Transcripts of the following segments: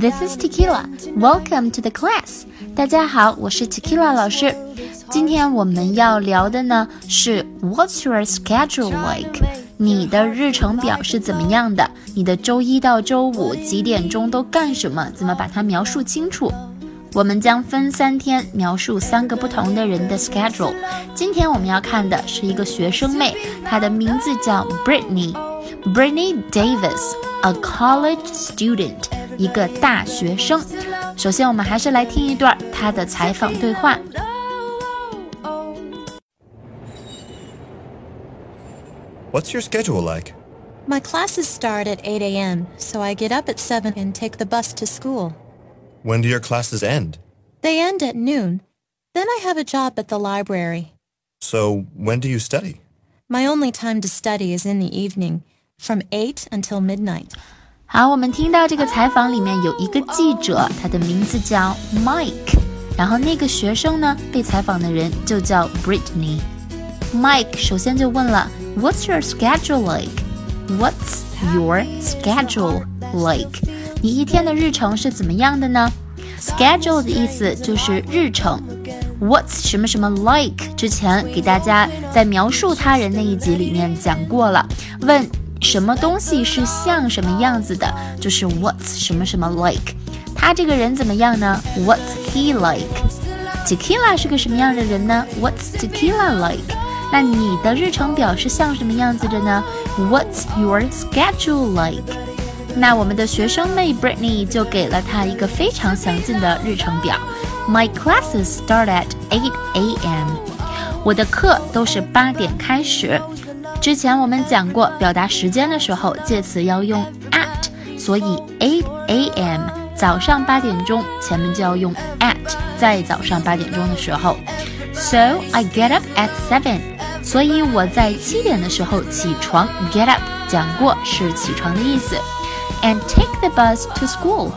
This is Tequila. Welcome to the class. 大家好，我是 Tequila 老师。今天我们要聊的呢是 What's your schedule like？你的日程表是怎么样的？你的周一到周五几点钟都干什么？怎么把它描述清楚？我们将分三天描述三个不同的人的 schedule。今天我们要看的是一个学生妹，她的名字叫 Britney。Britney Davis, a college student， 一个大学生。首先，我们还是来听一段她的采访对话。What's your schedule like? My classes start at 8 a.m., so I get up at 7 and take the bus to school. When do your classes end? They end at noon. Then I have a job at the library. So, when do you study? My only time to study is in the evening, from 8 until midnight. 好，我们听到这个采访里面有一个记者，他的名字叫 Mike，然后那个学生呢，被采访的人就叫 Brittany。Mike 首先就问了，What's your schedule like? What's your schedule like? 你一天的日程是怎么样的呢？Schedule 的意思就是日程。What's 什么什么 like？之前给大家在描述他人那一集里面讲过了。问什么东西是像什么样子的，就是 What's 什么什么 like？他这个人怎么样呢？What's he like？Tequila 是个什么样的人呢？What's Tequila like？那你的日程表是像什么样子的呢？What's your schedule like？那我们的学生妹 Brittany 就给了他一个非常详尽的日程表。My classes start at 8 a.m. 我的课都是八点开始。之前我们讲过，表达时间的时候，介词要用 at，所以8 a.m. 早上八点钟前面就要用 at，在早上八点钟的时候。So I get up at seven. 所以我在七点的时候起床，get up 讲过是起床的意思。And take the bus to school.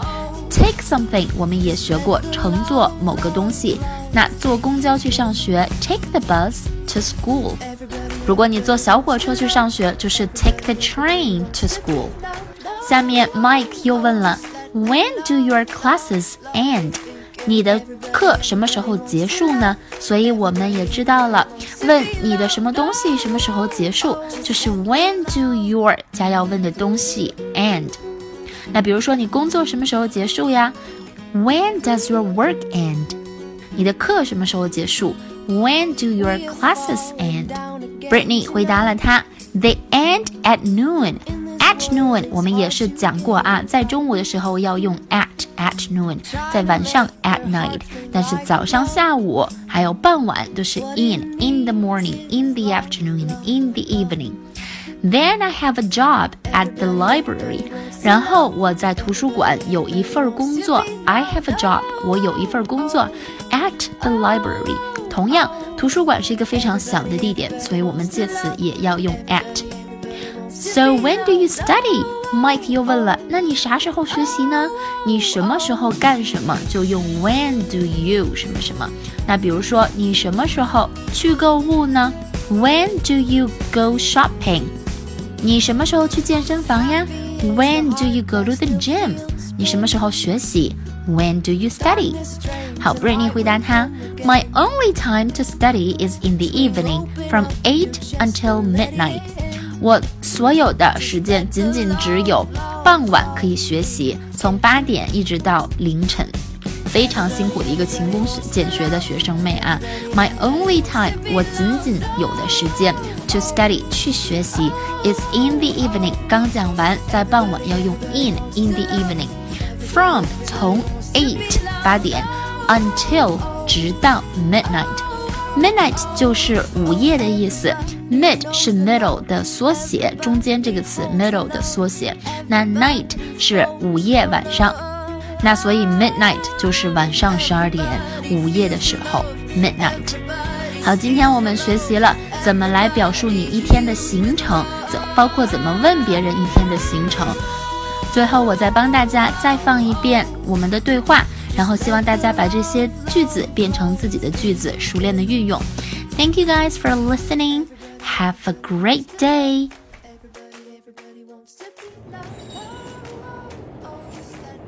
Take something 我们也学过，乘坐某个东西。那坐公交去上学，take the bus to school。 如果你坐小火车去上学，就是 take the train to school。下面 Mike 又问了，When do your classes end？你的课什么时候结束呢？所以我们也知道了，问你的什么东西什么时候结束，就是 When do your 加要问的东西 end。那比如说你工作什么时候结束呀？When does your work end？你的课什么时候结束？When do your classes Brittany 回答了他：“They end at noon。” At noon，我们也是讲过啊，在中午的时候要用 at at noon，在晚上 at night，但是早上、下午还有傍晚都是 in in the morning，in the afternoon，in the evening。Then I have a job at the library. 然后我在图书馆有一份工作。I have a job，我有一份工作 at the library。同样。图书馆是一个非常小的地点，所以我们介词也要用 at。So when do you study? Mike 又问了，那你啥时候学习呢？你什么时候干什么？就用 When do you 什么什么？那比如说，你什么时候去购物呢？When do you go shopping？你什么时候去健身房呀？When do you go to the gym？你什么时候学习？When do you study？好，Britney 回答他 ，My only time to study is in the evening from eight until midnight。我所有的时间仅仅只有傍晚可以学习，从八点一直到凌晨，非常辛苦的一个勤工俭学的学生妹啊。My only time，我仅仅有的时间 to study 去学习 is in the evening。刚讲完，在傍晚要用 in in the evening。From 从 eight 八点 until 直到 midnight。Midnight 就是午夜的意思，mid 是 middle 的缩写，中间这个词 middle 的缩写。那 night 是午夜晚上，那所以 midnight 就是晚上十二点，午夜的时候 midnight。好，今天我们学习了怎么来表述你一天的行程，怎包括怎么问别人一天的行程。最后，我再帮大家再放一遍我们的对话。然后希望大家把这些句子变成自己的句子，熟练的运用。Thank you guys for listening. Have a great day.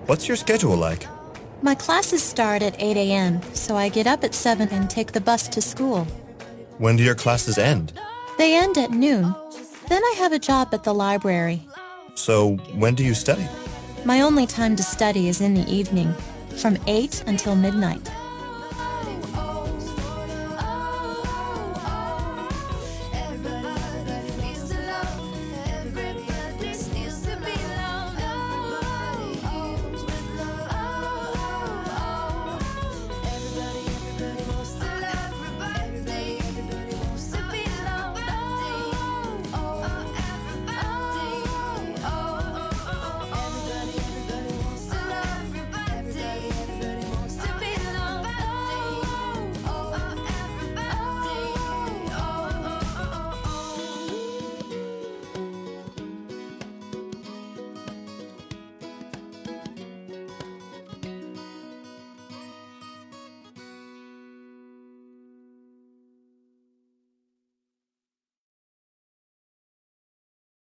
What's your schedule like? My classes start at 8 a.m., so I get up at 7 and take the bus to school. When do your classes end? They end at noon. Then I have a job at the library. So, when do you study? My only time to study is in the evening, from 8 until midnight.